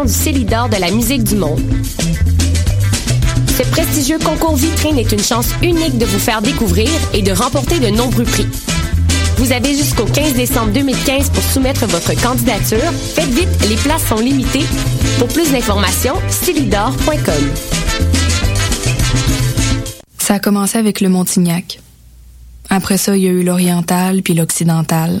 du Célidor de la musique du monde. Ce prestigieux concours vitrine est une chance unique de vous faire découvrir et de remporter de nombreux prix. Vous avez jusqu'au 15 décembre 2015 pour soumettre votre candidature. Faites vite, les places sont limitées. Pour plus d'informations, stylidor.com. Ça a commencé avec le Montignac. Après ça, il y a eu l'oriental puis l'occidental.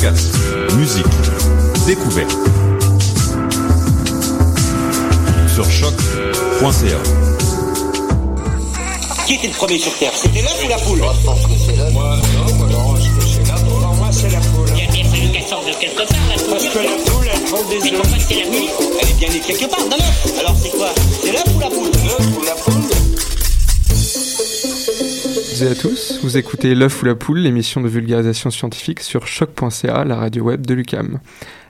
Podcast, musique, découverte. Sur choc.ca. Qui était le premier sur Terre? C'était l'œuf ou la poule? Moi, je pense que c'est l'œuf. Moi, non, moi, non, je pense que c'est l'œuf. Pour moi, c'est la poule. Il y a bien fallu qu'elle sorte de quelque part, la poule. Parce que la poule, elle prend des Mais œufs. pourquoi c'est la nuit Elle est bien née quelque part, d'un œuf. Alors c'est quoi? Bonjour à tous, vous écoutez L'œuf ou la poule, l'émission de vulgarisation scientifique sur choc.ca, la radio web de l'UCAM.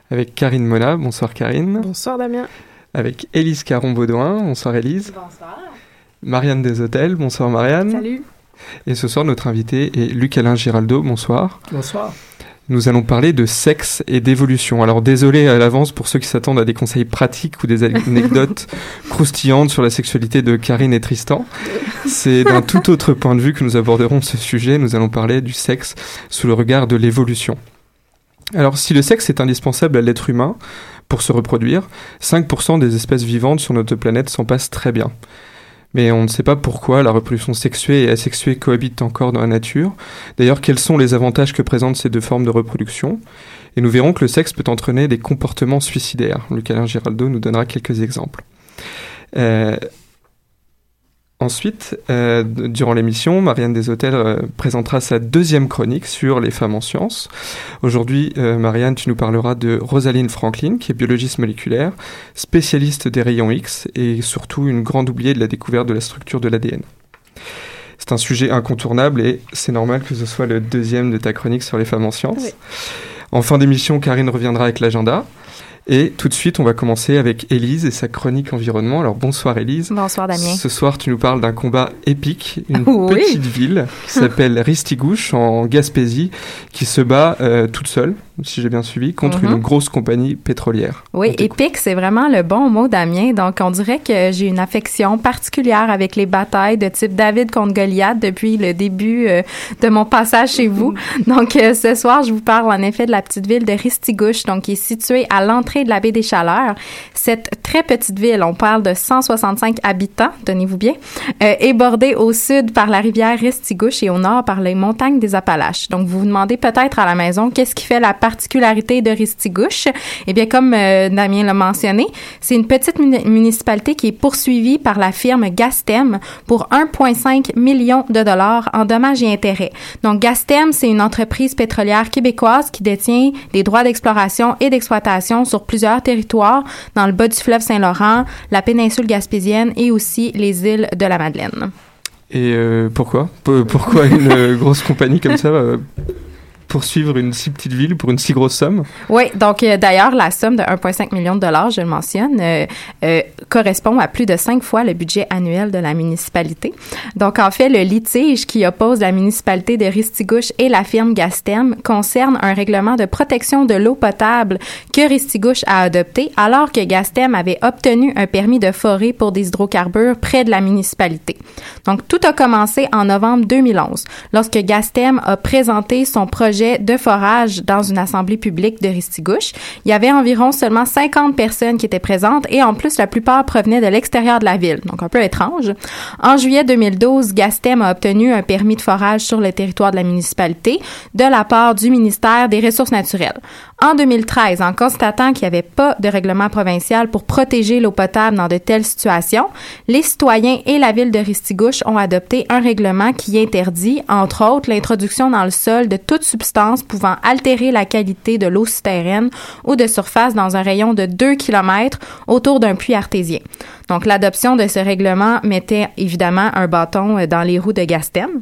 Avec Karine Mona, bonsoir Karine. Bonsoir Damien. Avec Élise Caron-Baudouin, bonsoir Élise. Bonsoir. Marianne Deshôtels, bonsoir Marianne. Salut. Et ce soir, notre invité est Luc-Alain Giraldo, bonsoir. Bonsoir. Nous allons parler de sexe et d'évolution. Alors désolé à l'avance pour ceux qui s'attendent à des conseils pratiques ou des anecdotes croustillantes sur la sexualité de Karine et Tristan. C'est d'un tout autre point de vue que nous aborderons ce sujet. Nous allons parler du sexe sous le regard de l'évolution. Alors si le sexe est indispensable à l'être humain pour se reproduire, 5% des espèces vivantes sur notre planète s'en passent très bien. Mais on ne sait pas pourquoi la reproduction sexuée et asexuée cohabitent encore dans la nature. D'ailleurs, quels sont les avantages que présentent ces deux formes de reproduction? Et nous verrons que le sexe peut entraîner des comportements suicidaires. Lucas Giraldo nous donnera quelques exemples. Euh, Ensuite, euh, durant l'émission, Marianne Deshôtels euh, présentera sa deuxième chronique sur les femmes en sciences. Aujourd'hui, euh, Marianne, tu nous parleras de Rosaline Franklin, qui est biologiste moléculaire, spécialiste des rayons X et surtout une grande oubliée de la découverte de la structure de l'ADN. C'est un sujet incontournable et c'est normal que ce soit le deuxième de ta chronique sur les femmes en sciences. Oui. En fin d'émission, Karine reviendra avec l'agenda. Et tout de suite, on va commencer avec Élise et sa chronique environnement. Alors bonsoir Élise. Bonsoir Damien. Ce soir, tu nous parles d'un combat épique, une Oui. petite ville qui s'appelle Ristigouche en Gaspésie, qui se bat euh, toute seule, si j'ai bien suivi, contre Mhm. une grosse compagnie pétrolière. Oui, épique, c'est vraiment le bon mot, Damien. Donc, on dirait que j'ai une affection particulière avec les batailles de type David contre Goliath depuis le début euh, de mon passage chez vous. Donc, euh, ce soir, je vous parle en effet de la petite ville de Ristigouche, donc qui est située à l'entrée de la baie des Chaleurs. Cette très petite ville, on parle de 165 habitants, tenez-vous bien, euh, est bordée au sud par la rivière Ristigouche et au nord par les montagnes des Appalaches. Donc, vous vous demandez peut-être à la maison qu'est-ce qui fait la particularité de Ristigouche. Eh bien, comme euh, Damien l'a mentionné, c'est une petite muni- municipalité qui est poursuivie par la firme Gastem pour 1,5 million de dollars en dommages et intérêts. Donc, Gastem, c'est une entreprise pétrolière québécoise qui détient des droits d'exploration et d'exploitation sur plusieurs territoires dans le bas du fleuve Saint-Laurent, la péninsule gaspésienne et aussi les îles de la Madeleine. Et euh, pourquoi? Pourquoi une euh, grosse compagnie comme ça poursuivre une si petite ville pour une si grosse somme? Oui, donc euh, d'ailleurs, la somme de 1,5 million de dollars, je le mentionne, euh, euh, correspond à plus de cinq fois le budget annuel de la municipalité. Donc en fait, le litige qui oppose la municipalité de Ristigouche et la firme Gastem concerne un règlement de protection de l'eau potable que Ristigouche a adopté alors que Gastem avait obtenu un permis de forêt pour des hydrocarbures près de la municipalité. Donc tout a commencé en novembre 2011 lorsque Gastem a présenté son projet de forage dans une assemblée publique de Ristigouche. Il y avait environ seulement 50 personnes qui étaient présentes et en plus la plupart provenaient de l'extérieur de la ville, donc un peu étrange. En juillet 2012, Gastem a obtenu un permis de forage sur le territoire de la municipalité de la part du ministère des Ressources naturelles. En 2013, en constatant qu'il n'y avait pas de règlement provincial pour protéger l'eau potable dans de telles situations, les citoyens et la ville de Ristigouche ont adopté un règlement qui interdit, entre autres, l'introduction dans le sol de toute substance pouvant altérer la qualité de l'eau souterraine ou de surface dans un rayon de 2 km autour d'un puits artésien. Donc, l'adoption de ce règlement mettait évidemment un bâton dans les roues de Gastem.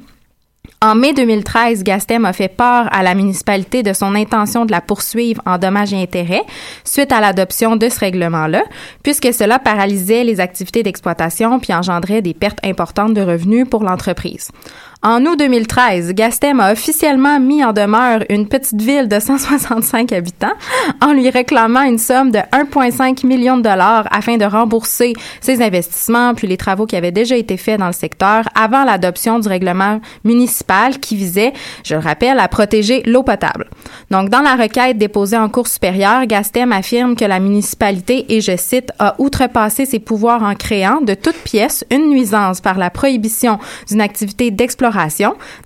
En mai 2013, Gastem a fait part à la municipalité de son intention de la poursuivre en dommages et intérêts suite à l'adoption de ce règlement-là, puisque cela paralysait les activités d'exploitation puis engendrait des pertes importantes de revenus pour l'entreprise. En août 2013, Gastem a officiellement mis en demeure une petite ville de 165 habitants en lui réclamant une somme de 1,5 million de dollars afin de rembourser ses investissements puis les travaux qui avaient déjà été faits dans le secteur avant l'adoption du règlement municipal qui visait, je le rappelle, à protéger l'eau potable. Donc, dans la requête déposée en cour supérieure, Gastem affirme que la municipalité, et je cite, a outrepassé ses pouvoirs en créant de toute pièce une nuisance par la prohibition d'une activité d'exploitation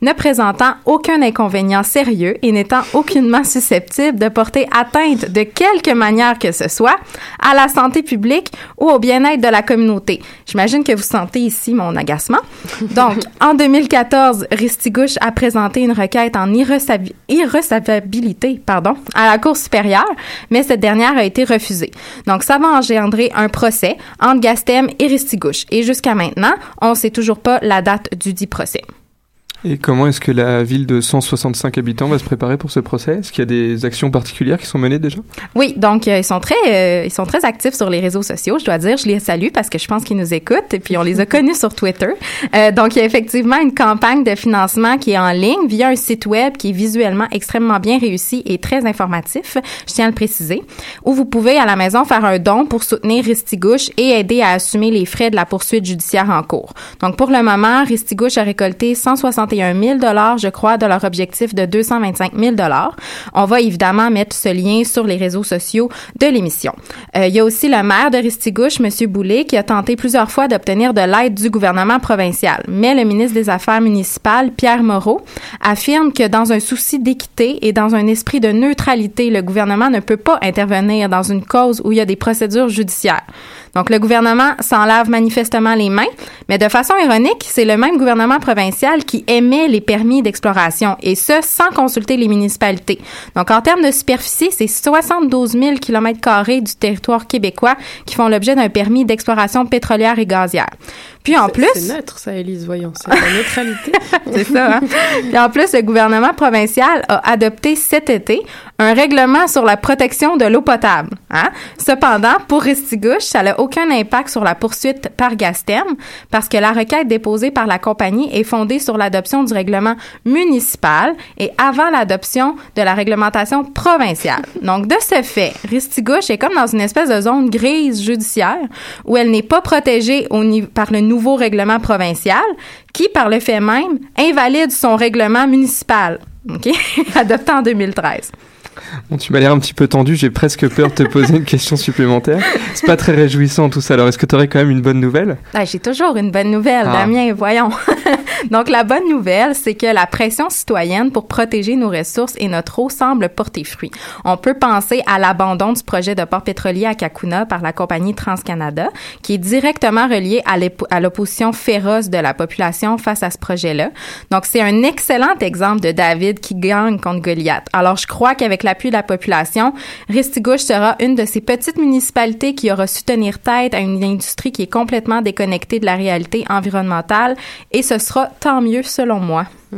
ne présentant aucun inconvénient sérieux et n'étant aucunement susceptible de porter atteinte de quelque manière que ce soit à la santé publique ou au bien-être de la communauté. J'imagine que vous sentez ici mon agacement. Donc, en 2014, Ristigouche a présenté une requête en irrecevabilité pardon, à la Cour supérieure, mais cette dernière a été refusée. Donc, ça va engendrer un procès entre Gastem et Ristigouche. Et jusqu'à maintenant, on ne sait toujours pas la date du dit procès. Et comment est-ce que la ville de 165 habitants va se préparer pour ce procès? Est-ce qu'il y a des actions particulières qui sont menées déjà? Oui, donc euh, ils sont très euh, ils sont très actifs sur les réseaux sociaux, je dois dire, je les salue parce que je pense qu'ils nous écoutent et puis on les a connus sur Twitter. Euh, donc il y a effectivement une campagne de financement qui est en ligne via un site web qui est visuellement extrêmement bien réussi et très informatif, je tiens à le préciser, où vous pouvez à la maison faire un don pour soutenir Ristigouche et aider à assumer les frais de la poursuite judiciaire en cours. Donc pour le moment, Ristigouche a récolté 160 1 dollars, je crois, de leur objectif de 225 000 dollars. On va évidemment mettre ce lien sur les réseaux sociaux de l'émission. Euh, il y a aussi le maire de Ristigouche, M. Boulet, qui a tenté plusieurs fois d'obtenir de l'aide du gouvernement provincial. Mais le ministre des Affaires municipales, Pierre Moreau, affirme que dans un souci d'équité et dans un esprit de neutralité, le gouvernement ne peut pas intervenir dans une cause où il y a des procédures judiciaires. Donc, le gouvernement s'en lave manifestement les mains, mais de façon ironique, c'est le même gouvernement provincial qui émet les permis d'exploration, et ce, sans consulter les municipalités. Donc, en termes de superficie, c'est 72 000 km du territoire québécois qui font l'objet d'un permis d'exploration pétrolière et gazière. Puis en plus... C'est neutre, ça, Élise, voyons. C'est la neutralité. c'est ça, hein? Puis en plus, le gouvernement provincial a adopté cet été un règlement sur la protection de l'eau potable. Hein? Cependant, pour Restigouche, ça n'a aucun impact sur la poursuite par Gastem parce que la requête déposée par la compagnie est fondée sur l'adoption du règlement municipal et avant l'adoption de la réglementation provinciale. Donc, de ce fait, Ristigouche est comme dans une espèce de zone grise judiciaire où elle n'est pas protégée au par le nouveau règlement provincial qui, par le fait même, invalide son règlement municipal, adopté en 2013. Bon, tu m'as l'air un petit peu tendu, j'ai presque peur de te poser une question supplémentaire. C'est pas très réjouissant tout ça. Alors, est-ce que tu aurais quand même une bonne nouvelle? Ah, J'ai toujours une bonne nouvelle, ah. Damien, voyons. Donc, la bonne nouvelle, c'est que la pression citoyenne pour protéger nos ressources et notre eau semble porter fruit. On peut penser à l'abandon du projet de port pétrolier à Kakuna par la compagnie TransCanada, qui est directement relié à l'opposition féroce de la population face à ce projet-là. Donc, c'est un excellent exemple de David qui gagne contre Goliath. Alors, je crois qu'avec avec l'appui de la population. Ristigouche sera une de ces petites municipalités qui aura su tenir tête à une industrie qui est complètement déconnectée de la réalité environnementale et ce sera tant mieux selon moi.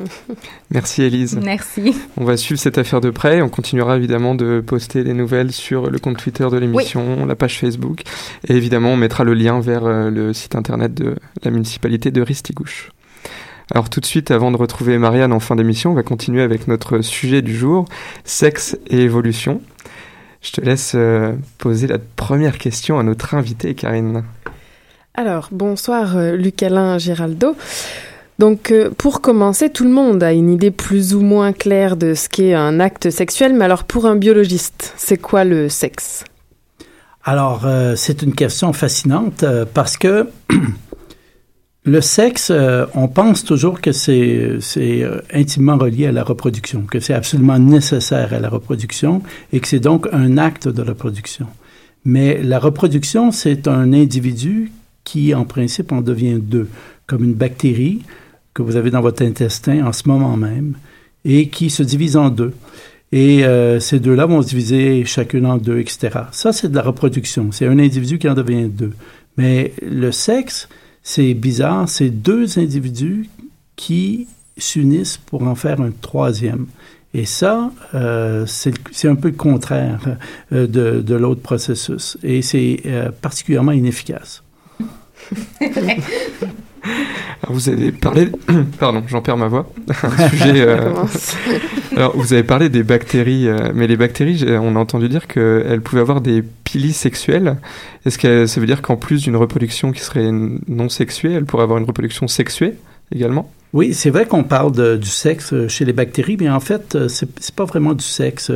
Merci Elise. Merci. On va suivre cette affaire de près. On continuera évidemment de poster les nouvelles sur le compte Twitter de l'émission, la page Facebook. Et évidemment, on mettra le lien vers euh, le site internet de la municipalité de Ristigouche. Alors tout de suite, avant de retrouver Marianne en fin d'émission, on va continuer avec notre sujet du jour, sexe et évolution. Je te laisse euh, poser la première question à notre invité, Karine. Alors, bonsoir euh, Luc-Alain Giraldo. Donc, euh, pour commencer, tout le monde a une idée plus ou moins claire de ce qu'est un acte sexuel, mais alors pour un biologiste, c'est quoi le sexe? Alors, euh, c'est une question fascinante euh, parce que le sexe, euh, on pense toujours que c'est euh, intimement relié à la reproduction, que c'est absolument nécessaire à la reproduction et que c'est donc un acte de reproduction. Mais la reproduction, c'est un individu qui, en principe, en devient deux, comme une bactérie que vous avez dans votre intestin en ce moment même et qui se divise en deux. Et euh, ces deux-là vont se diviser chacune en deux, etc. Ça, c'est de la reproduction. C'est un individu qui en devient deux. Mais le sexe, c'est bizarre, c'est deux individus qui s'unissent pour en faire un troisième. Et ça, euh, c'est un peu le contraire euh, de, de l'autre processus. Et c'est euh, particulièrement inefficace. Alors vous avez parlé, pardon, j'en perds ma voix. Un sujet. euh, Alors vous avez parlé des bactéries, euh, mais les bactéries, on a entendu dire qu'elles pouvaient avoir des piliers sexuels. Est-ce que ça veut dire qu'en plus d'une reproduction qui serait non sexuée, elle pourrait avoir une reproduction sexuée également? Oui, c'est vrai qu'on parle de- du sexe euh, chez les bactéries, mais en fait, c'est c'est pas vraiment du sexe.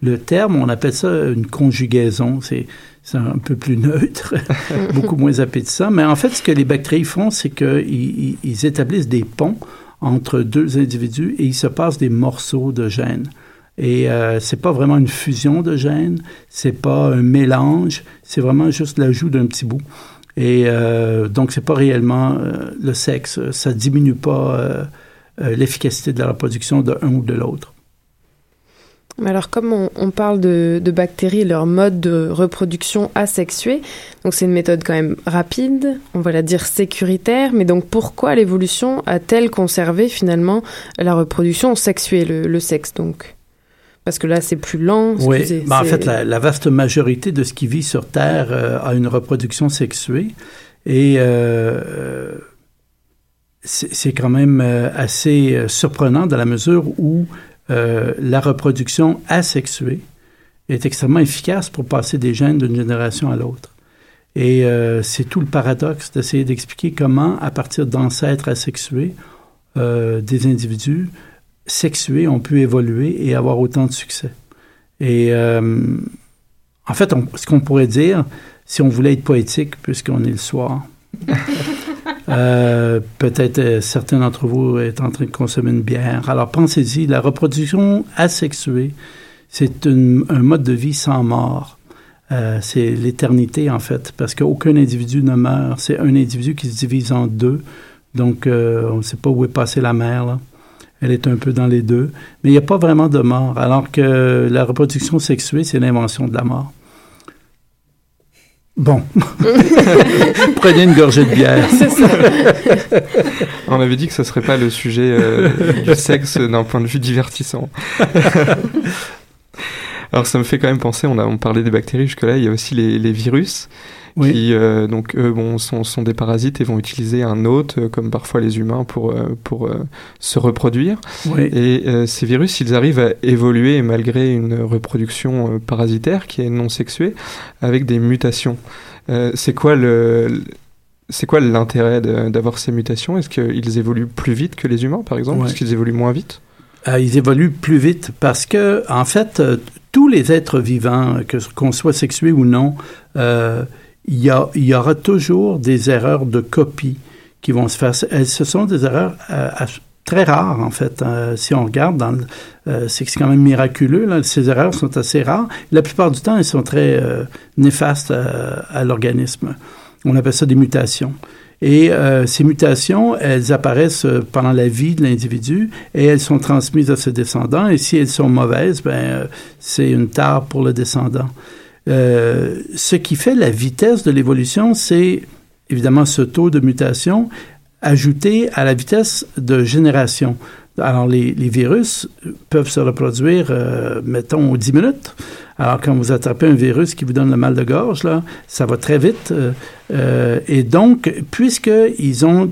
Le terme, on appelle ça une conjugaison. C'est c'est un peu plus neutre, beaucoup moins appétissant. Mais en fait, ce que les bactéries font, c'est qu'ils ils- ils établissent des ponts entre deux individus et il se passe des morceaux de gènes. Et euh, c'est pas vraiment une fusion de gènes, c'est pas un mélange, c'est vraiment juste l'ajout d'un petit bout. Et euh, donc, c'est pas réellement euh, le sexe. Ça diminue pas euh, euh, l'efficacité de la reproduction de un ou de l'autre. Alors, comme on, on parle de, de bactéries et leur mode de reproduction asexué, donc c'est une méthode quand même rapide, on va la dire sécuritaire, mais donc pourquoi l'évolution a-t-elle conservé finalement la reproduction sexuée, le, le sexe donc? Parce que là, c'est plus lent. Oui, excusez, ben, en fait, la, la vaste majorité de ce qui vit sur Terre euh, a une reproduction sexuée. Et euh, c'est c'est quand même euh, assez euh, surprenant dans la mesure où euh, la reproduction asexuée est extrêmement efficace pour passer des gènes d'une génération à l'autre. Et euh, c'est tout le paradoxe d'essayer d'expliquer comment, à partir d'ancêtres asexués, euh, des individus sexués ont pu évoluer et avoir autant de succès. Et euh, en fait, on- ce qu'on pourrait dire, si on voulait être poétique, puisqu'on est le soir, euh, peut-être euh, certains d'entre vous est en train de consommer une bière. Alors pensez-y, la reproduction asexuée, c'est un mode de vie sans mort. Euh, c'est l'éternité en fait, parce qu'aucun individu ne meurt. C'est un individu qui se divise en deux. Donc, euh, on ne sait pas où est passée la mère. Là. Elle est un peu dans les deux. Mais il n'y a pas vraiment de mort, alors que la reproduction sexuée, c'est l'invention de la mort. Bon. Prenez une gorgée de bière. C'est ça. On avait dit que ce serait pas le sujet euh, du sexe d'un point de vue divertissant. Alors ça me fait quand même penser, on a on parlait des bactéries jusque-là, il y a aussi les, les virus Oui. qui euh, donc eux bon sont, sont des parasites et vont utiliser un hôte euh, comme parfois les humains pour euh, pour se reproduire. Oui. Et ces virus, ils arrivent à évoluer malgré une reproduction parasitaire qui est non sexuée avec des mutations. C'est quoi le c'est quoi l'intérêt d'avoir ces mutations? Est-ce qu'ils évoluent plus vite que les humains, par exemple? Ouais. Est-ce qu'ils évoluent moins vite? Euh, ils évoluent plus vite parce que, en fait, euh, tous les êtres vivants, qu'on soit sexué ou non, euh, il y, aura toujours des erreurs de copie qui vont se faire. Ce sont des erreurs euh, très rares, en fait. Euh, si on regarde, euh, c'est quand même miraculeux. Ces erreurs sont assez rares. La plupart du temps, elles sont très euh, néfastes à, à l'organisme. On appelle ça des mutations. Et euh, ces mutations, elles apparaissent euh, pendant la vie de l'individu et elles sont transmises à ses descendants. Et si elles sont mauvaises, ben, euh, c'est une tare pour le descendant. Euh, ce qui fait la vitesse de l'évolution, c'est évidemment ce taux de mutation ajouté à la vitesse de génération. Alors, les, virus peuvent se reproduire, euh, mettons, 10 minutes. Alors, quand vous attrapez un virus qui vous donne le mal de gorge, là, ça va très vite. Euh, et donc, puisqu'ils ont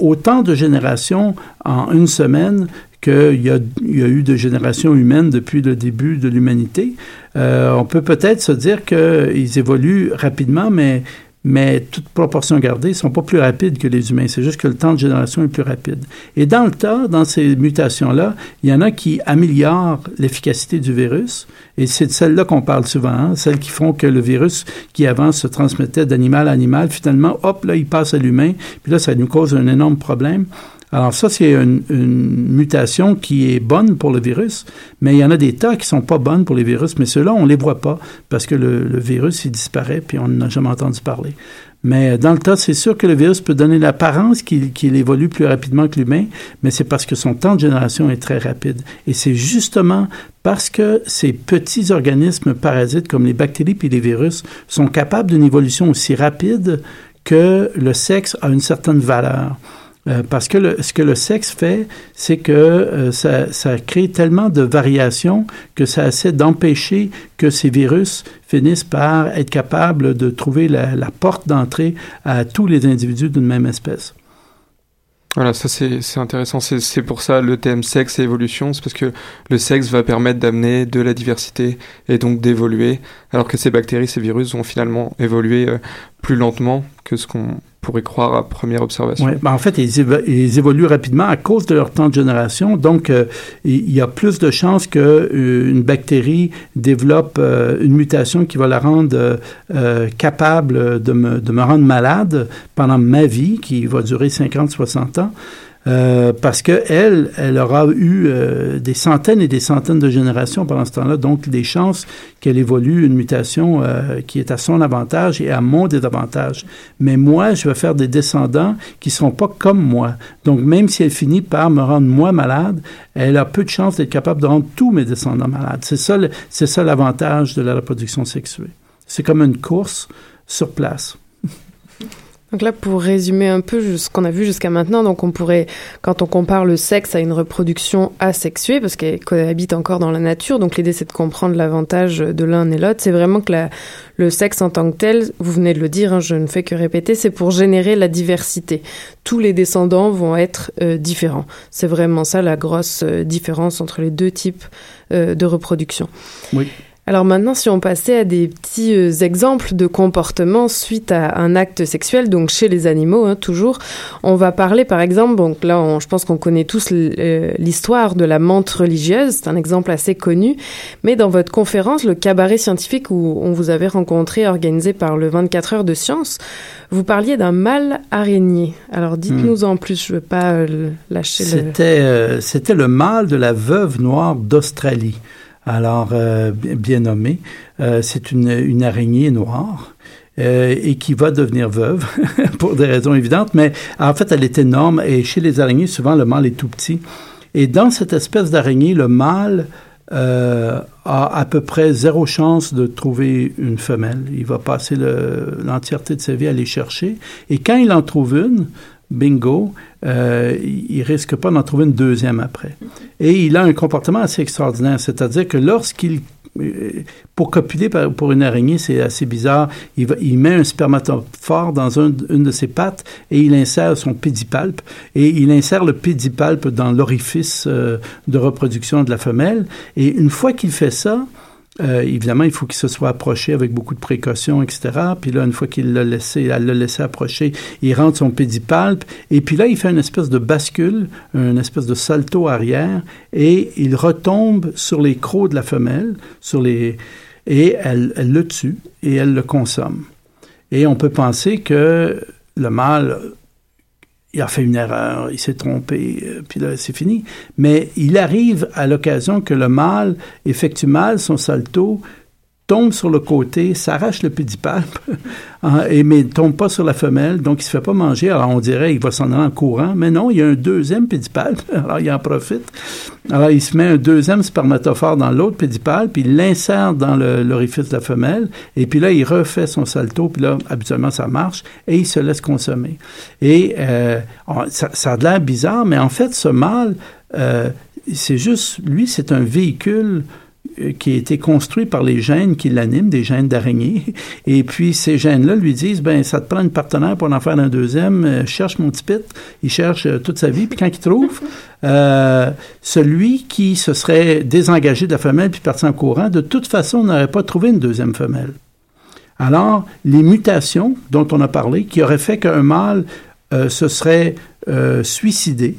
autant de générations en une semaine qu'il y, y a eu de générations humaines depuis le début de l'humanité, euh, on peut peut-être se dire qu'ils évoluent rapidement, mais mais toute proportion gardée, ils sont pas plus rapides que les humains. C'est juste que le temps de génération est plus rapide. Et dans le tas, dans ces mutations-là, il y en a qui améliorent l'efficacité du virus. Et c'est de celles-là qu'on parle souvent, hein, celles qui font que le virus qui avant se transmettait d'animal à animal, finalement, hop, là, il passe à l'humain. Puis là, ça nous cause un énorme problème. Alors ça, c'est une, une, mutation qui est bonne pour le virus, mais il y en a des tas qui sont pas bonnes pour les virus, mais ceux-là, on les voit pas parce que le, le virus, il disparaît, puis on n'a jamais entendu parler. Mais dans le tas, c'est sûr que le virus peut donner l'apparence qu'il qu évolue plus rapidement que l'humain, mais c'est parce que son temps de génération est très rapide. Et c'est justement parce que ces petits organismes parasites comme les bactéries puis les virus sont capables d'une évolution aussi rapide que le sexe a une certaine valeur. Euh, parce que ce que le sexe fait, c'est que euh, ça, crée tellement de variations que ça essaie d'empêcher que ces virus finissent par être capables de trouver la, la porte d'entrée à tous les individus d'une même espèce. Voilà, ça c'est intéressant. C'est pour ça le thème sexe et évolution, c'est parce que le sexe va permettre d'amener de la diversité et donc d'évoluer, alors que ces bactéries, ces virus vont finalement évoluer euh, plus lentement que ce qu'on pourrait croire à première observation. Ben en fait, ils, évo ils, évoluent rapidement à cause de leur temps de génération. Donc, euh, il y a plus de chances qu'une euh, bactérie développe euh, une mutation qui va la rendre capable de me, de me rendre malade pendant ma vie, qui va durer 50-60 ans. Euh, parce que elle, elle aura eu euh, des centaines et des centaines de générations pendant ce temps-là, donc des chances qu'elle évolue une mutation euh, qui est à son avantage et à mon désavantage. Mais moi, je vais faire des descendants qui seront pas comme moi. Donc même si elle finit par me rendre moi malade, elle a peu de chances d'être capable de rendre tous mes descendants malades. C'est ça, c'est ça l'avantage de la reproduction sexuée. C'est comme une course sur place. Donc là, pour résumer un peu ce qu'on a vu jusqu'à maintenant, donc on pourrait, quand on compare le sexe à une reproduction asexuée, parce qu'elle cohabite encore dans la nature, donc l'idée c'est de comprendre l'avantage de l'un et l'autre, c'est vraiment que la, le sexe en tant que tel, vous venez de le dire, hein, je ne fais que répéter, c'est pour générer la diversité. Tous les descendants vont être euh, différents. C'est vraiment ça la grosse euh, différence entre les deux types euh, de reproduction. Oui. Alors maintenant, si on passait à des petits euh, exemples de comportements suite à un acte sexuel, donc chez les animaux, hein, toujours, on va parler par exemple, donc là, on, je pense qu'on connaît tous l'histoire de la menthe religieuse, c'est un exemple assez connu, mais dans votre conférence, le cabaret scientifique où on vous avait rencontré, organisé par le 24 heures de science, vous parliez d'un mâle araignée. Alors dites-nous hmm. en plus, je ne veux pas euh, lâcher C'était le... euh, C'était le mâle de la veuve noire d'Australie. Alors, euh, bien nommé, euh, c'est une, une, araignée noire. Euh, et qui va devenir veuve pour des raisons évidentes, mais en fait, elle est énorme et chez les araignées, souvent, le mâle est tout petit. Et dans cette espèce d'araignée, le mâle euh, a à peu près zéro chance de trouver une femelle. Il va passer l'entièreté de sa vie à les chercher. Et quand il en trouve une, bingo, euh, il risque pas d'en trouver une deuxième après. Et il a un comportement assez extraordinaire, c'est-à-dire que lorsqu'il pour copuler pour une araignée, c'est assez bizarre. Il, met un spermatophore dans un, une de ses pattes et il insère son pédipalpe et il insère le pédipalpe dans l'orifice euh, de reproduction de la femelle. Et une fois qu'il fait ça, euh, évidemment, il faut qu'il se soit approché avec beaucoup de précautions, etc. Puis là, une fois qu'il l'a laissé, elle l'a laissé approcher, il rentre son pédipalpe. Et puis là, il fait une espèce de bascule, une espèce de salto arrière, et il retombe sur les crocs de la femelle, sur les, et elle, elle le tue et elle le consomme. Et on peut penser que le mâle il a fait une erreur, il s'est trompé, euh, puis là, c'est fini. Mais il arrive à l'occasion que le mâle effectue mal son salto, tombe sur le côté, s'arrache le pédipalpe, hein, et, mais tombe pas sur la femelle, donc il se fait pas manger. Alors on dirait il va s'en aller en courant, mais non, il y a un deuxième pédipalpe, alors il en profite. Alors il se met un deuxième spermatophore dans l'autre pédipalpe, puis il l'insère dans l'orifice de la femelle, et puis là il refait son salto, puis là habituellement ça marche, et il se laisse consommer. Et euh, ça, a l'air bizarre, mais en fait ce mâle, euh, c'est juste, lui c'est un véhicule qui a été construit par les gènes qui l'animent, des gènes d'araignée. Et puis, ces gènes-là lui disent, ben, ça te prend un partenaire pour en faire un deuxième. Euh, cherche mon petit pit. Il cherche euh, toute sa vie. Puis quand il trouve, euh, celui qui se serait désengagé de la femelle puis parti en courant, de toute façon, n'aurait pas trouvé une deuxième femelle. Alors, les mutations dont on a parlé, qui auraient fait qu'un mâle se serait suicidé,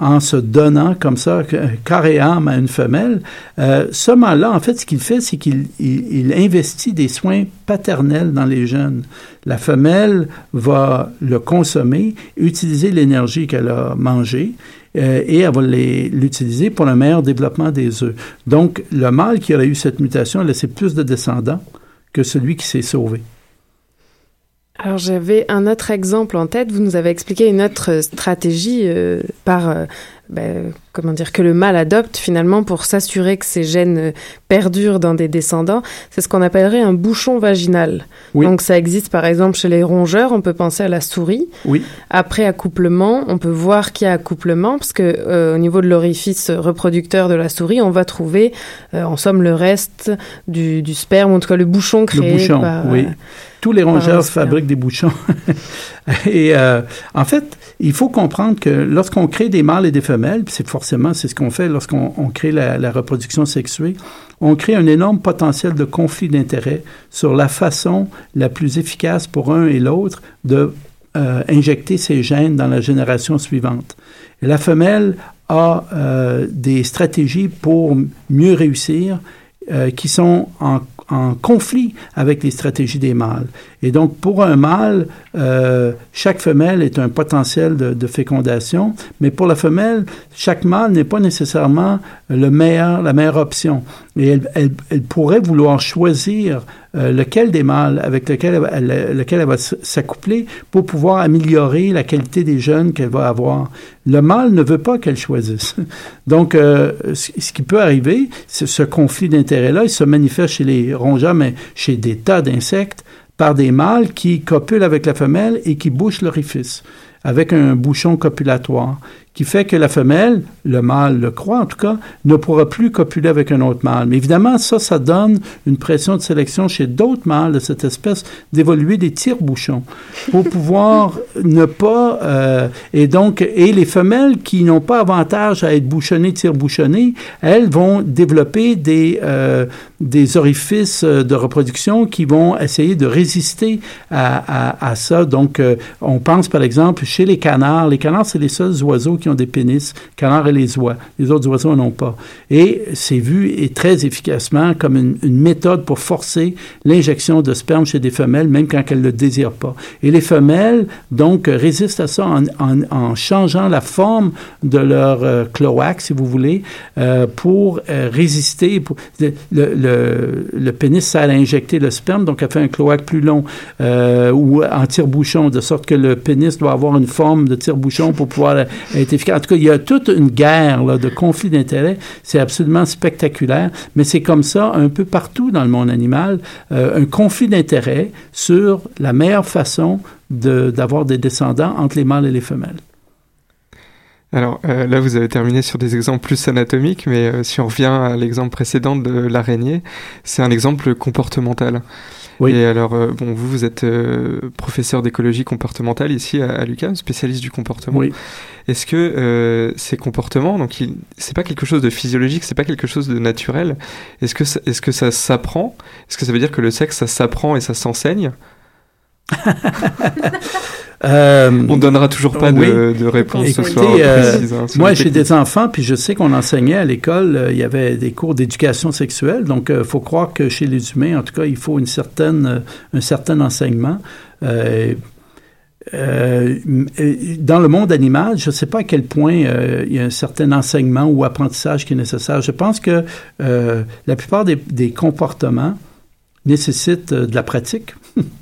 en se donnant comme ça, corps et âme à une femelle. Euh, ce mâle-là, en fait, ce qu'il fait, c'est qu'il il, investit des soins paternels dans les jeunes. La femelle va le consommer, utiliser l'énergie qu'elle a mangée, euh, et elle va l'utiliser pour le meilleur développement des œufs. Donc, le mâle qui aurait eu cette mutation a laissé plus de descendants que celui qui s'est sauvé. Alors j'avais un autre exemple en tête. Vous nous avez expliqué une autre stratégie euh, par euh, ben, comment dire que le mâle adopte finalement pour s'assurer que ces gènes euh, perdurent dans des descendants. C'est ce qu'on appellerait un bouchon vaginal. Donc ça existe par exemple chez les rongeurs. On peut penser à la souris. Oui. Après accouplement, on peut voir qu'il y a accouplement parce que au niveau de l'orifice reproducteur de la souris, on va trouver en somme le reste du, du, sperme, en tout cas le bouchon créé le bouchon, par. Oui. Tous les rongeurs fabriquent des bouchons. et euh, en fait, il faut comprendre que lorsqu'on crée des mâles et des femelles, c'est forcément c'est ce qu'on fait lorsqu'on crée la, reproduction sexuée, on crée un énorme potentiel de conflit d'intérêts sur la façon la plus efficace pour un et l'autre de euh, injecter ces gènes dans la génération suivante. Et la femelle a euh, des stratégies pour mieux réussir qui sont en en conflit avec les stratégies des mâles. Et donc, pour un mâle, euh, chaque femelle est un potentiel de, fécondation, mais pour la femelle, chaque mâle n'est pas nécessairement le meilleur, la meilleure option. Et elle, elle pourrait vouloir choisir euh, lequel des mâles avec lequel elle, lequel elle va s'accoupler pour pouvoir améliorer la qualité des jeunes qu'elle va avoir. Le mâle ne veut pas qu'elle choisisse. Donc, euh, ce qui peut arriver, ce conflit d'intérêt-là, il se manifeste chez les rongeurs, mais chez des tas d'insectes, par des mâles qui copulent avec la femelle et qui bouchent l'orifice avec un bouchon copulatoire qui fait que la femelle, le mâle le croit en tout cas, ne pourra plus copuler avec un autre mâle. Mais évidemment, ça, ça donne une pression de sélection chez d'autres mâles de cette espèce d'évoluer des tire-bouchons pour pouvoir ne pas... Euh, et donc, et les femelles qui n'ont pas avantage à être bouchonnées, tire-bouchonnées, elles vont développer des, euh, des orifices de reproduction qui vont essayer de résister à, à, à ça. Donc, euh, on pense par exemple chez les canards. Les canards, c'est les seuls oiseaux qui ont des pénis, canards et les oies. Les autres oiseaux n'en ont pas. Et c'est vu et très efficacement comme une, méthode pour forcer l'injection de sperme chez des femelles, même quand elles ne le désirent pas. Et les femelles, donc, résistent à ça en, en, changeant la forme de leur euh, cloaque, si vous voulez, euh, pour euh, résister. Pour, le, le, le, pénis sert à injecter le sperme, donc elle fait un cloaque plus long ou en tire-bouchon, de sorte que le pénis doit avoir une forme de tire-bouchon pour pouvoir être en tout cas, il y a toute une guerre là, de conflits d'intérêts. C'est absolument spectaculaire, mais c'est comme ça un peu partout dans le monde animal, euh, un conflit d'intérêts sur la meilleure façon d'avoir des descendants entre les mâles et les femelles. Alors euh, là, vous avez terminé sur des exemples plus anatomiques, mais euh, si on revient à l'exemple précédent de l'araignée, c'est un exemple comportemental. Oui. Et alors, euh, bon, vous, vous êtes euh, professeur d'écologie comportementale ici à, à l'UQAM, spécialiste du comportement. Oui. Est-ce que euh, ces comportements, donc, c'est pas quelque chose de physiologique, c'est pas quelque chose de naturel. Est-ce que, est-ce que ça s'apprend? Est-ce que ça veut dire que le sexe, ça s'apprend et ça s'enseigne? Euh, on donnera toujours pas de, de, réponse ce soir euh, hein, moi, j'ai des enfants, puis je sais qu'on enseignait à l'école, euh, il y avait des cours d'éducation sexuelle. Donc, il faut croire que chez les humains, en tout cas, il faut une certaine, un certain enseignement. Euh, dans le monde animal, je ne sais pas à quel point il y a un certain enseignement ou apprentissage qui est nécessaire. Je pense que la plupart des, des comportements nécessite de la pratique.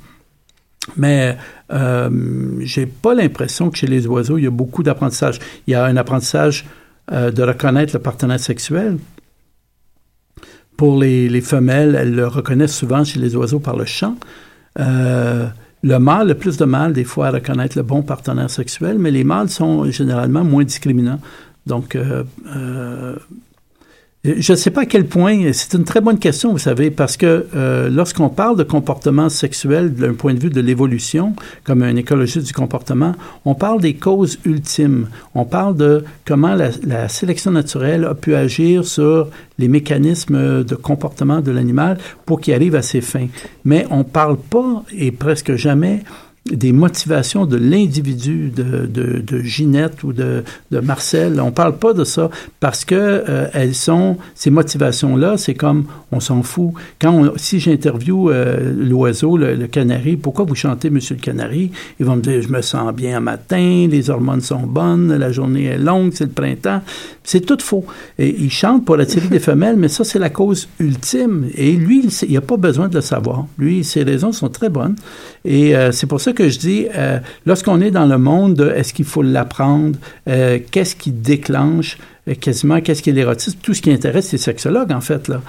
Mais euh, j'ai pas l'impression que chez les oiseaux, il y a beaucoup d'apprentissage. Il y a un apprentissage euh, de reconnaître le partenaire sexuel. Pour les, les, femelles, elles le reconnaissent souvent chez les oiseaux par le chant. Euh, le mâle a plus de mal des fois à reconnaître le bon partenaire sexuel, mais les mâles sont généralement moins discriminants. Donc, euh, je ne sais pas à quel point, c'est une très bonne question, vous savez, parce que euh, lorsqu'on parle de comportement sexuel d'un point de vue de l'évolution, comme un écologiste du comportement, on parle des causes ultimes. On parle de comment la, la sélection naturelle a pu agir sur les mécanismes de comportement de l'animal pour qu'il arrive à ses fins. Mais on ne parle pas, et presque jamais, des motivations de l'individu, de, de, de, Ginette ou de, de Marcel. On parle pas de ça parce que euh, elles sont ces motivations-là, c'est comme on s'en fout. Quand on, si j'interviewe euh, l'oiseau, le, le, canari, pourquoi vous chantez Monsieur le Canari? Ils vont me dire je me sens bien un matin, les hormones sont bonnes, la journée est longue, c'est le printemps. C'est tout faux. Et il chante pour attirer des femelles, mais ça c'est la cause ultime. Et lui, il n'a pas besoin de le savoir. Lui, ses raisons sont très bonnes. Et euh, c'est pour ça que je dis, euh, lorsqu'on est dans le monde, est-ce qu'il faut l'apprendre? Euh, qu'est-ce qui déclenche euh, quasiment qu'est-ce qui est l'érotisme? Tout ce qui intéresse les sexologues, en fait. Là.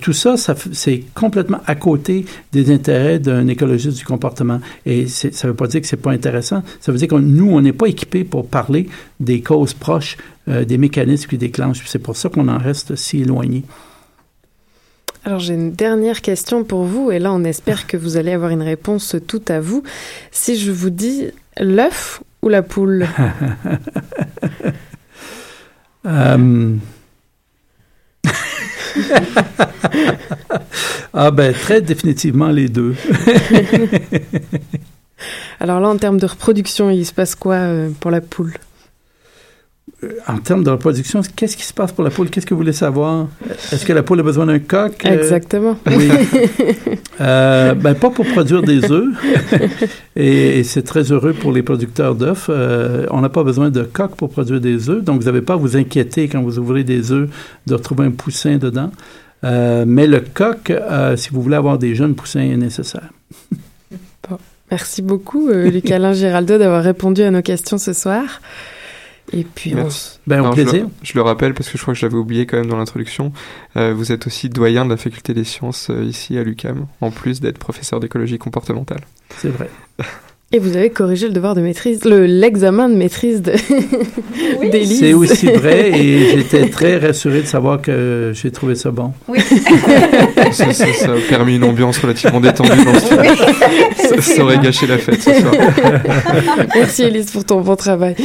Tout ça, ça c'est complètement à côté des intérêts d'un écologiste du comportement. Et ça ne veut pas dire que c'est pas intéressant. Ça veut dire que nous, on n'est pas équipés pour parler des causes proches, des mécanismes qui déclenchent. C'est pour ça qu'on en reste si éloigné. Alors j'ai une dernière question pour vous, et là on espère que vous allez avoir une réponse tout à vous. Si je vous dis l'œuf ou la poule euh... ah ben très définitivement les deux. Alors là en termes de reproduction, il se passe quoi euh, pour la poule? En termes de reproduction, qu'est-ce qui se passe pour la poule? Qu'est-ce que vous voulez savoir? Est-ce que la poule a besoin d'un coq? Exactement. Oui. euh, ben, pas pour produire des œufs. et, et c'est très heureux pour les producteurs d'œufs. Euh, on n'a pas besoin de coq pour produire des œufs. Donc, vous n'avez pas à vous inquiéter quand vous ouvrez des œufs de retrouver un poussin dedans. Euh, mais le coq, euh, si vous voulez avoir des jeunes poussins, est nécessaire. bon. Merci beaucoup, euh, Lucas Giraldo, d'avoir répondu à nos questions ce soir. Et puis, on... ben, au plaisir. Je le, je le, rappelle parce que je crois que je l'avais oublié quand même dans l'introduction. Euh, vous êtes aussi doyen de la faculté des sciences euh, ici à l'UCAM, en plus d'être professeur d'écologie comportementale. C'est vrai. Et vous avez corrigé le devoir de maîtrise, le, l'examen de maîtrise de oui. d'Élise. C'est aussi vrai et j'étais très rassuré de savoir que j'ai trouvé ça bon. Oui. ça, ça, ça, a permis une ambiance relativement détendue dans le studio. ça, ça, aurait gâché la fête ce soir. Merci Élise pour ton bon travail.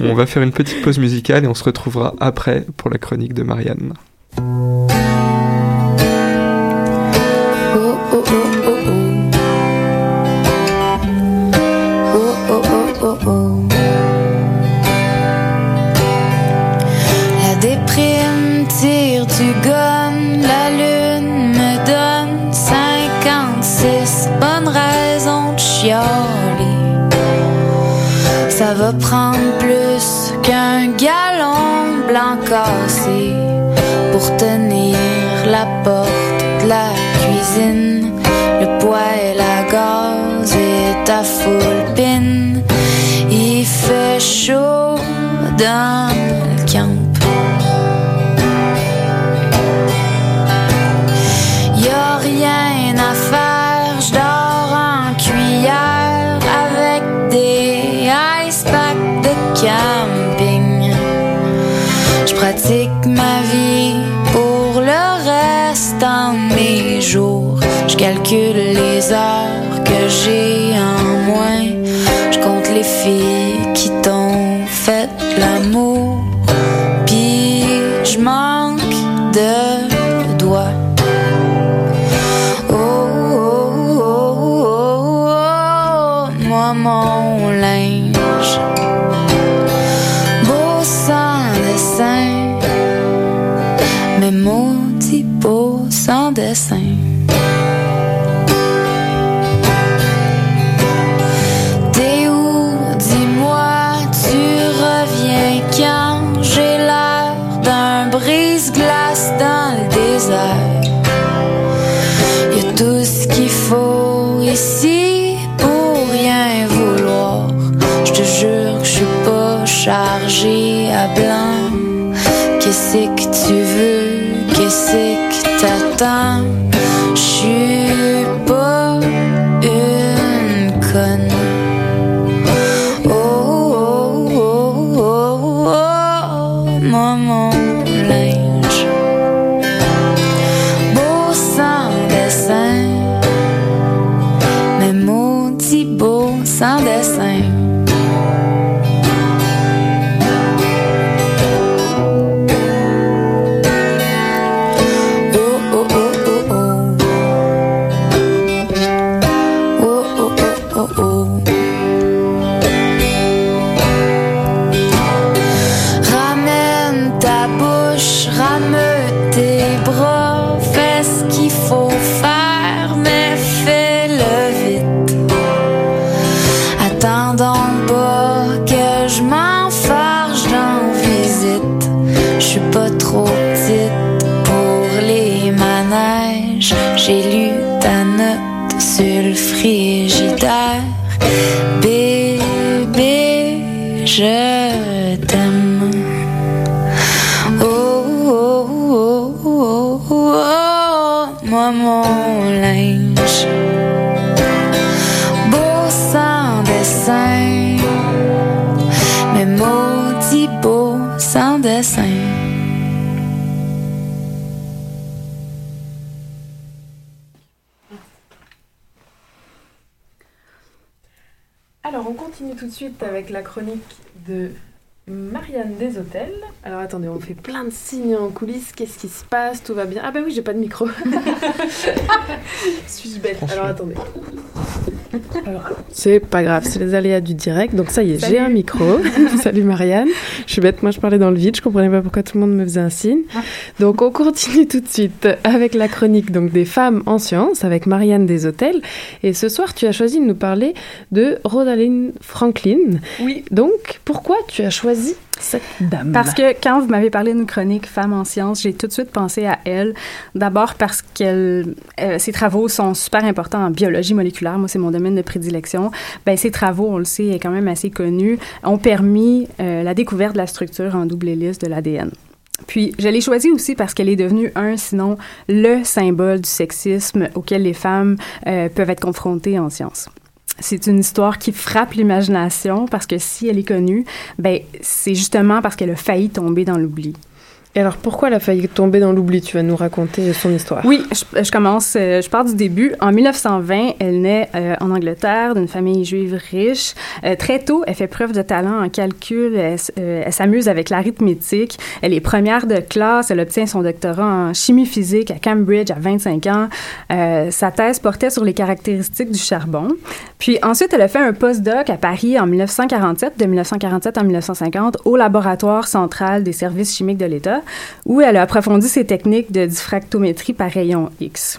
on va faire une petite pause musicale et on se retrouvera après pour la chronique de Marianne. Tire du gun, la lune me donne 56 bonnes raisons de chialer. Ça va prendre plus qu'un galon blanc cassé pour tenir la porte de la cuisine. Le poids et la gaz est à full pin. Il fait chaud dans pratique ma vie pour le restant de mes jours. Je calcule les heures que j'ai en moins. Je compte les filles qui t'ont fait J'ai lu ta note sur le frigidaire. Bébé, je t'aime. Oh, oh, oh, oh, oh, oh, moi mon linge. Beau sans dessin, continue tout de suite avec la chronique de Marianne des Hôtels. Alors, attendez, on fait plein de signes en coulisses. Qu'est-ce qui se passe? Tout va bien? Ah, bah oui, j'ai pas de micro. Suis-je bête Alors, attendez. C'est pas grave, c'est les aléas du direct. Donc, ça y est, j'ai un micro. Salut Marianne. Je suis bête, moi je parlais dans le vide, je comprenais pas pourquoi tout le monde me faisait un signe. Donc, on continue tout de suite avec la chronique donc, des femmes en sciences avec Marianne des Hôtels. Et ce soir, tu as choisi de nous parler de Rosaline Franklin. Oui. Donc, pourquoi tu as choisi cette dame? Parce que quand vous m'avez parlé d'une chronique Femmes en sciences, j'ai tout de suite pensé à elle. D'abord parce que ses travaux sont super importants en biologie moléculaire. Moi, c'est mon domaine de prédilection. Ben, ses travaux, on le sait, est quand même assez connu, ont permis euh, la découverte de la structure en double hélice de l'ADN. Puis, je l'ai choisie aussi parce qu'elle est devenue un, sinon le symbole du sexisme auquel les femmes euh, peuvent être confrontées en sciences. C'est une histoire qui frappe l'imagination parce que si elle est connue, ben c'est justement parce qu'elle a failli tomber dans l'oubli. Et alors, pourquoi elle a failli tomber dans l'oubli? Tu vas nous raconter son histoire. Oui, je, commence, euh, je pars du début. En 1920, elle naît euh, en Angleterre d'une famille juive riche. Euh, très tôt, elle fait preuve de talent en calcul. Elle, elle s'amuse avec l'arithmétique. Elle est première de classe. Elle obtient son doctorat en chimie physique à Cambridge à 25 ans. Sa thèse portait sur les caractéristiques du charbon. Puis ensuite, elle a fait un postdoc à Paris en 1947, de 1947 à 1950, au laboratoire central des services chimiques de l'État, où elle a approfondi ses techniques de diffractométrie par rayon X.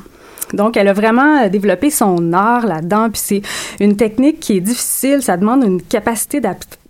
Donc, elle a vraiment euh, développé son art là-dedans, puis c'est une technique qui est difficile, ça demande une capacité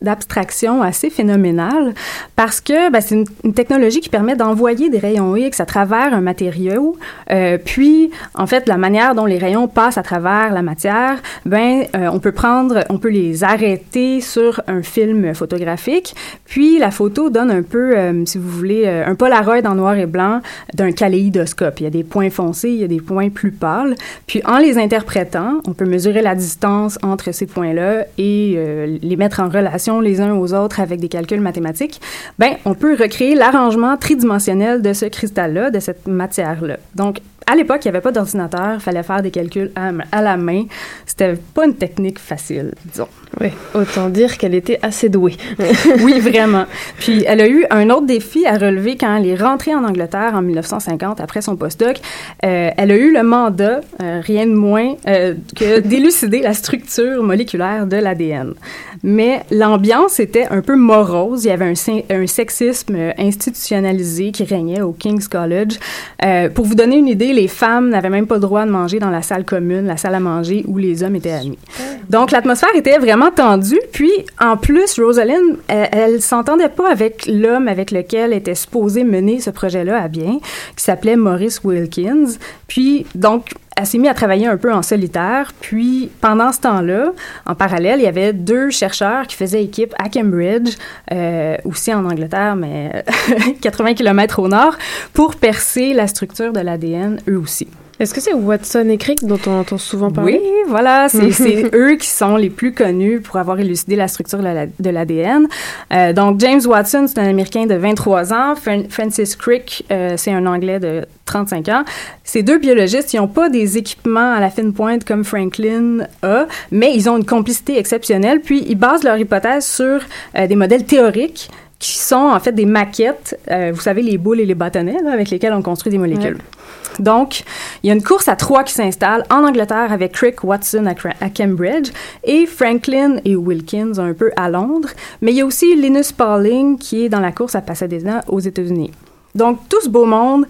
d'abstraction assez phénoménale, parce que ben, c'est une, technologie qui permet d'envoyer des rayons X à travers un matériau, euh, puis, en fait, la manière dont les rayons passent à travers la matière, ben, euh, on peut prendre, on peut les arrêter sur un film photographique, puis la photo donne un peu, euh, si vous voulez, euh, un Polaroid en noir et blanc d'un kaléidoscope. Il y a des points foncés, il y a des points plus pâles. Puis en les interprétant, on peut mesurer la distance entre ces points-là et euh, les mettre en relation les uns aux autres avec des calculs mathématiques. Ben, on peut recréer l'arrangement tridimensionnel de ce cristal-là, de cette matière-là. Donc, à l'époque, il n'y avait pas d'ordinateur, il fallait faire des calculs à, à la main. C'était pas une technique facile, disons. Oui, autant dire qu'elle était assez douée. oui, vraiment. Puis elle a eu un autre défi à relever quand elle est rentrée en Angleterre en 1950 après son postdoc. Euh, elle a eu le mandat, euh, rien de moins, euh, que d'élucider la structure moléculaire de l'ADN. Mais l'ambiance était un peu morose. Il y avait un, un sexisme institutionnalisé qui régnait au King's College. Pour vous donner une idée, les femmes n'avaient même pas le droit de manger dans la salle commune, la salle à manger où les hommes étaient admis. Donc l'atmosphère était vraiment tendue. Puis en plus, Rosalind, elle, elle s'entendait pas avec l'homme avec lequel était supposé mener ce projet-là à bien, qui s'appelait Maurice Wilkins. Puis donc elle s'est mise à travailler un peu en solitaire. Puis, pendant ce temps-là, en parallèle, il y avait deux chercheurs qui faisaient équipe à Cambridge, euh, aussi en Angleterre, mais 80 km au nord, pour percer la structure de l'ADN, eux aussi. Est-ce que c'est Watson et Crick dont on entend souvent parler? Oui, voilà, c'est eux qui sont les plus connus pour avoir élucidé la structure de l'ADN. Euh, donc, James Watson, c'est un Américain de 23 ans. Francis Crick, euh, c'est un Anglais de 35 ans. Ces deux biologistes, ils n'ont pas des équipements à la fine pointe comme Franklin a, mais ils ont une complicité exceptionnelle. Puis, ils basent leur hypothèse sur euh, des modèles théoriques qui sont en fait des maquettes, euh, vous savez, les boules et les bâtonnets là, avec lesquels on construit des molécules. Donc, il y a une course à trois qui s'installe en Angleterre avec Crick Watson à, Cambridge et Franklin et Wilkins un peu à Londres. Mais il y a aussi Linus Pauling qui est dans la course à Pasadena aux États-Unis. Donc, tout ce beau monde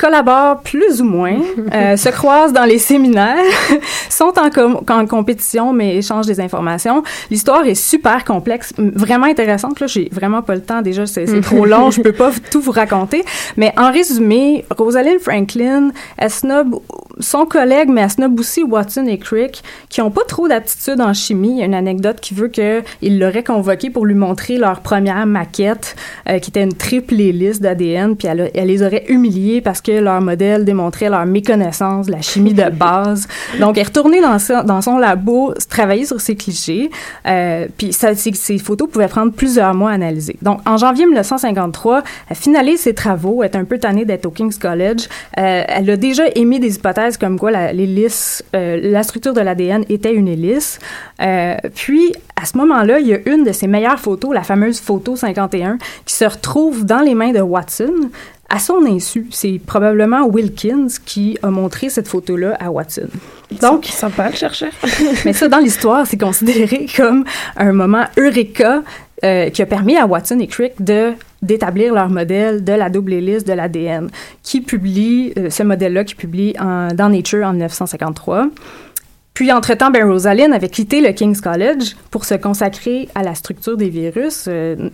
collaborent plus ou moins, euh, se croisent dans les séminaires, sont en, en, compétition mais échangent des informations. L'histoire est super complexe, vraiment intéressante. Là, j'ai vraiment pas le temps déjà, c'est trop long, je peux pas tout vous raconter. Mais en résumé, Rosalind Franklin, elle snob son collègue, mais elle snob aussi Watson et Crick, qui ont pas trop d'aptitude en chimie. Il y a une anecdote qui veut qu'il l'aurait convoqué pour lui montrer leur première maquette, euh, qui était une triple hélice d'ADN, puis elle, elle les aurait humiliés parce que leur modèle démontrait leur méconnaissance de la chimie de base. Donc, elle est retournée dans, dans son labo, travailler sur ses clichés. Euh, puis, ça, ces, photos pouvaient prendre plusieurs mois à analyser. Donc, en janvier 1953, elle finalise ses travaux, elle est un peu tannée d'être au King's College. Euh, elle a déjà émis des hypothèses comme quoi la, l'hélice, euh, la structure de l'ADN était une hélice. Puis, à ce moment-là, il y a une de ses meilleures photos, la fameuse photo 51, qui se retrouve dans les mains de Watson à son insu. C'est probablement Wilkins qui a montré cette photo-là à Watson. Donc, sympa le chercheur. mais ça, dans l'histoire, c'est considéré comme un moment eureka euh, qui a permis à Watson et Crick de d'établir leur modèle de la double hélice de l'ADN, qui publie euh, ce modèle-là, qui publie dans Nature en 1953. Puis, entre-temps, ben, Rosalind avait quitté le King's College pour se consacrer à la structure des virus, euh,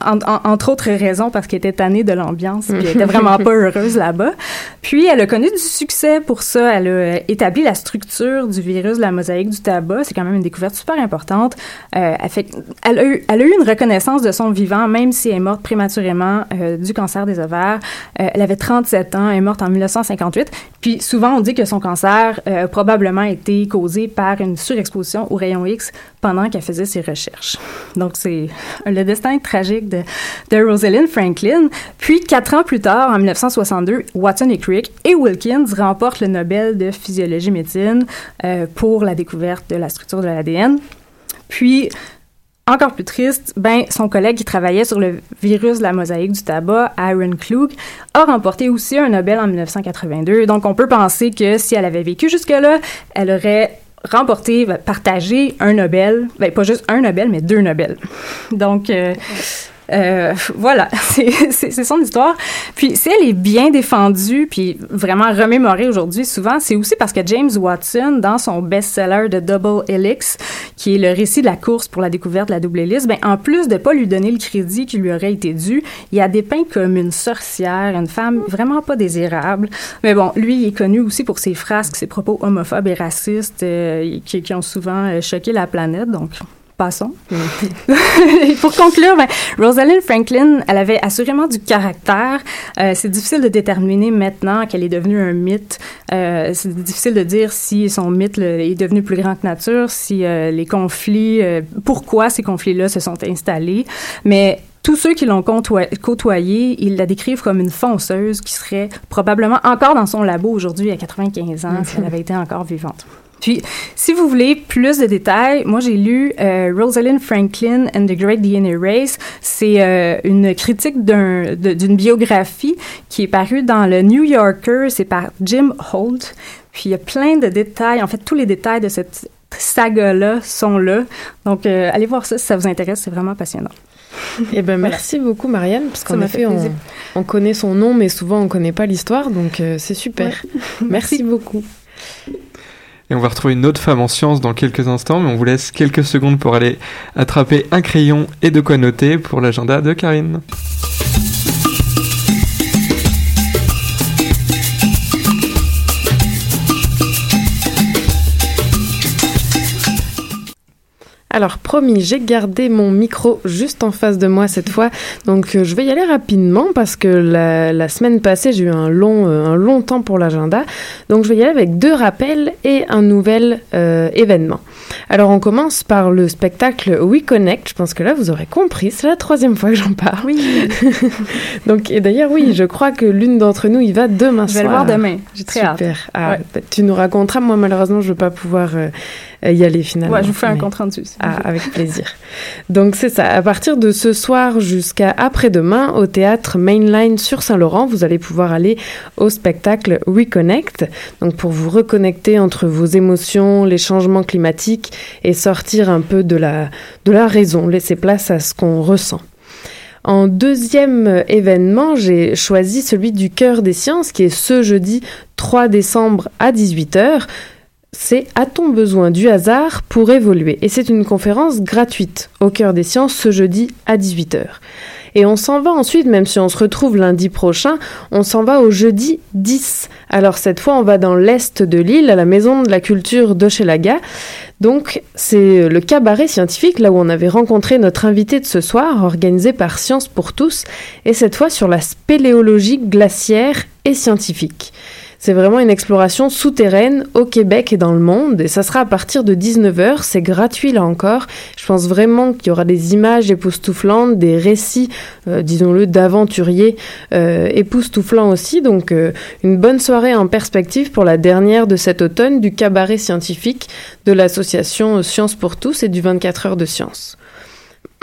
entre autres raisons parce qu'elle était tannée de l'ambiance, puis elle était vraiment pas heureuse là-bas. Puis, elle a connu du succès pour ça. Elle a établi la structure du virus de la mosaïque du tabac. C'est quand même une découverte super importante. Euh, elle, a eu, une reconnaissance de son vivant, même si elle est morte prématurément euh, du cancer des ovaires. elle avait 37 ans, elle est morte en 1958. Puis, souvent, on dit que son cancer a probablement été causé par une surexposition aux rayons X pendant qu'elle faisait ses recherches. Donc, c'est le destin tragique de, de Rosalind Franklin. Puis, quatre ans plus tard, en 1962, Watson et Crick et Wilkins remportent le Nobel de physiologie médecine euh, pour la découverte de la structure de l'ADN. Puis, encore plus triste, ben, son collègue qui travaillait sur le virus de la mosaïque du tabac, Aaron Klug, a remporté aussi un Nobel en 1982. Donc, on peut penser que si elle avait vécu jusque-là, elle aurait remporté, partagé un Nobel, ben, pas juste un Nobel, mais deux Nobel. Donc, euh, euh, voilà, c'est son histoire. Puis si elle est bien défendue, puis vraiment remémorée aujourd'hui souvent, c'est aussi parce que James Watson, dans son best-seller de Double Helix, qui est le récit de la course pour la découverte de la double hélice, ben en plus de pas lui donner le crédit qui lui aurait été dû, il a dépeint comme une sorcière, une femme vraiment pas désirable. Mais bon, lui, il est connu aussi pour ses frasques, ses propos homophobes et racistes euh, qui, ont souvent euh, choqué la planète. Donc Passons. pour conclure, ben, Rosalind Franklin, elle avait assurément du caractère. Euh, c'est difficile de déterminer maintenant qu'elle est devenue un mythe. Euh, c'est difficile de dire si son mythe est devenu plus grand que nature, si euh, les conflits, pourquoi ces conflits-là se sont installés. Mais tous ceux qui l'ont côtoyée, ils la décrivent comme une fonceuse qui serait probablement encore dans son labo aujourd'hui à 95 ans si elle avait été encore vivante. Puis, si vous voulez plus de détails, moi j'ai lu euh, Rosalind Franklin and the Great DNA Race. C'est euh, une critique d'une biographie qui est parue dans le New Yorker. C'est par Jim Holt. Puis il y a plein de détails. En fait, tous les détails de cette saga-là sont là. Donc, euh, allez voir ça si ça vous intéresse. C'est vraiment passionnant. Eh ben, merci beaucoup, Marianne, parce qu'en effet, on, on, connaît son nom, mais souvent on connaît pas l'histoire, donc c'est super. merci beaucoup. Et on va retrouver une autre femme en sciences dans quelques instants, mais on vous laisse quelques secondes pour aller attraper un crayon et de quoi noter pour l'agenda de Karine. Alors promis, j'ai gardé mon micro juste en face de moi cette fois, donc euh, je vais y aller rapidement parce que la, la semaine passée j'ai eu un long, euh, un long temps pour l'agenda, donc je vais y aller avec deux rappels et un nouvel euh, événement. Alors on commence par le spectacle We Connect, je pense que là vous aurez compris, c'est la troisième fois que j'en parle. Oui. donc et d'ailleurs oui, je crois que l'une d'entre nous y va demain Je soir. vais le voir demain. J'ai très hâte. Super. Ah, Ouais. bah, tu nous raconteras. Moi, malheureusement, je ne vais pas pouvoir y aller finalement. Ouais, je vous fais un compte rendu. Ah, avec plaisir. Donc c'est ça. À partir de ce soir jusqu'à après-demain, au théâtre Mainline sur Saint-Laurent, vous allez pouvoir aller au spectacle Reconnect. Donc pour vous reconnecter entre vos émotions, les changements climatiques et sortir un peu de la de la raison, laisser place à ce qu'on ressent. En deuxième événement, j'ai choisi celui du Cœur des Sciences, qui est ce jeudi 3 décembre à 18h. C'est A-t-on besoin du hasard pour évoluer? Et c'est une conférence gratuite au Cœur des Sciences ce jeudi à 18h. Et on s'en va ensuite, même si on se retrouve lundi prochain, on s'en va au jeudi 10. Alors cette fois, on va dans l'est de l'île, à la Maison de la Culture d'Hochelaga. Donc c'est le cabaret scientifique, là où on avait rencontré notre invité de ce soir, organisé par Science pour tous, et cette fois sur la spéléologie glaciaire et scientifique. C'est vraiment une exploration souterraine au Québec et dans le monde, et ça sera à partir de 19h, c'est gratuit là encore. Je pense vraiment qu'il y aura des images époustouflantes, des récits, euh, disons-le, d'aventuriers euh, époustouflants aussi, donc euh, une bonne soirée en perspective pour la dernière de cet automne du cabaret scientifique de l'association Science pour tous et du 24 heures de science.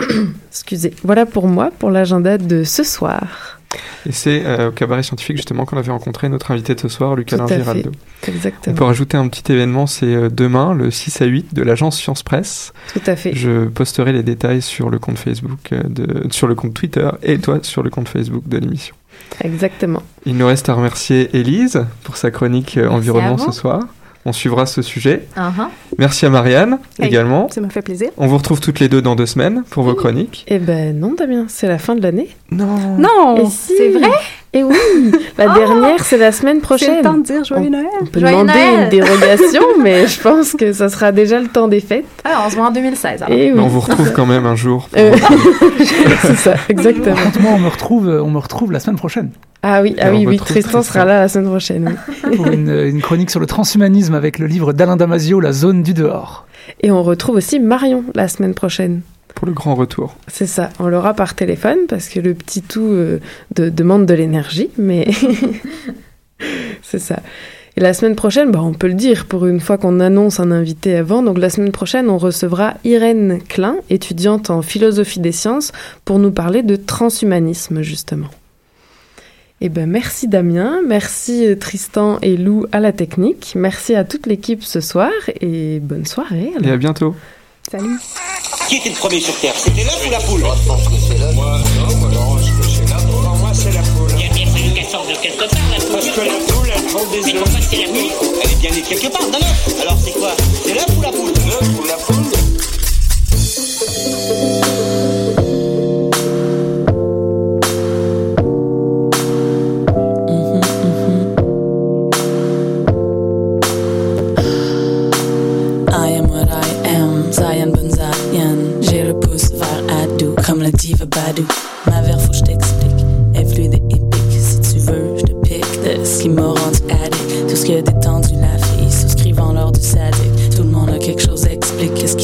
Excusez. Voilà pour moi, pour l'agenda de ce soir. Et c'est euh, au cabaret scientifique justement qu'on avait rencontré notre invité de ce soir, à fait. Giraldo. Exactement. On peut rajouter un petit événement, c'est euh, demain, le 6 à 8 de l'agence Science Presse. Tout à fait. Je posterai les détails sur le compte Facebook, euh, de, sur le compte Twitter et toi sur le compte Facebook de l'émission. Exactement. Il nous reste à remercier Élise pour sa chronique Merci environnement ce soir. On suivra ce sujet. Uh-huh. Merci à Marianne Hey, également. Ça me fait plaisir. On vous retrouve toutes les deux dans deux semaines pour vos chroniques. Eh ben non, Damien, c'est la fin de l'année. Non. Non, si. c'est vrai. Et oui, la Oh, dernière, c'est la semaine C'est prochaine. le temps de dire joyeux Noël. On peut Joyeux demander Noël. une dérogation, mais je pense que ça sera déjà le temps des fêtes. Ah, on se voit en 2016. alors. Et oui. Mais on vous retrouve quand même un jour. Euh, c'est ça, exactement. Moi, on me retrouve, on me retrouve la semaine prochaine Ah oui, ah oui, oui, Tristan Tristan. sera là la semaine prochaine. oui. pour une, une chronique sur le transhumanisme avec le livre d'Alain Damasio, La zone du dehors. Et on retrouve aussi Marion la semaine prochaine. Pour le grand retour. C'est ça, on l'aura par téléphone parce que le petit tout euh, de- demande de l'énergie, mais c'est ça. Et la semaine prochaine, bah, on peut le dire pour une fois qu'on annonce un invité avant. Donc la semaine prochaine, on recevra Irène Klein, étudiante en philosophie des sciences, pour nous parler de transhumanisme justement. Eh ben merci Damien, merci euh, Tristan et Lou à la technique, merci à toute l'équipe ce soir et bonne soirée. alors. Et à bientôt. Salut. Qui était le premier sur Terre C'était l'œuf ou la poule? Moi, je pense que c'est l'œuf. Moi, non, moi, non, je pense que c'est l'œuf. Pour moi, c'est la poule. Il a bien fallu qu'elle sorte de quelque part, la Parce poule. que la poule, elle prend des Mais œufs. pourquoi c'est la nuit Elle est bien née quelque part d'un œuf. Alors c'est quoi? C'est l'œuf ou la poule? L'œuf ou la poule Ma verre, faut que je t'explique. Est fluide et épique. Si tu veux, je te pique de ce qui m'a rendu addict. Tout ce qui a détendu la fille, souscrivant l'heure du sadique. Tout le monde a quelque chose à expliquer. Qu'est-ce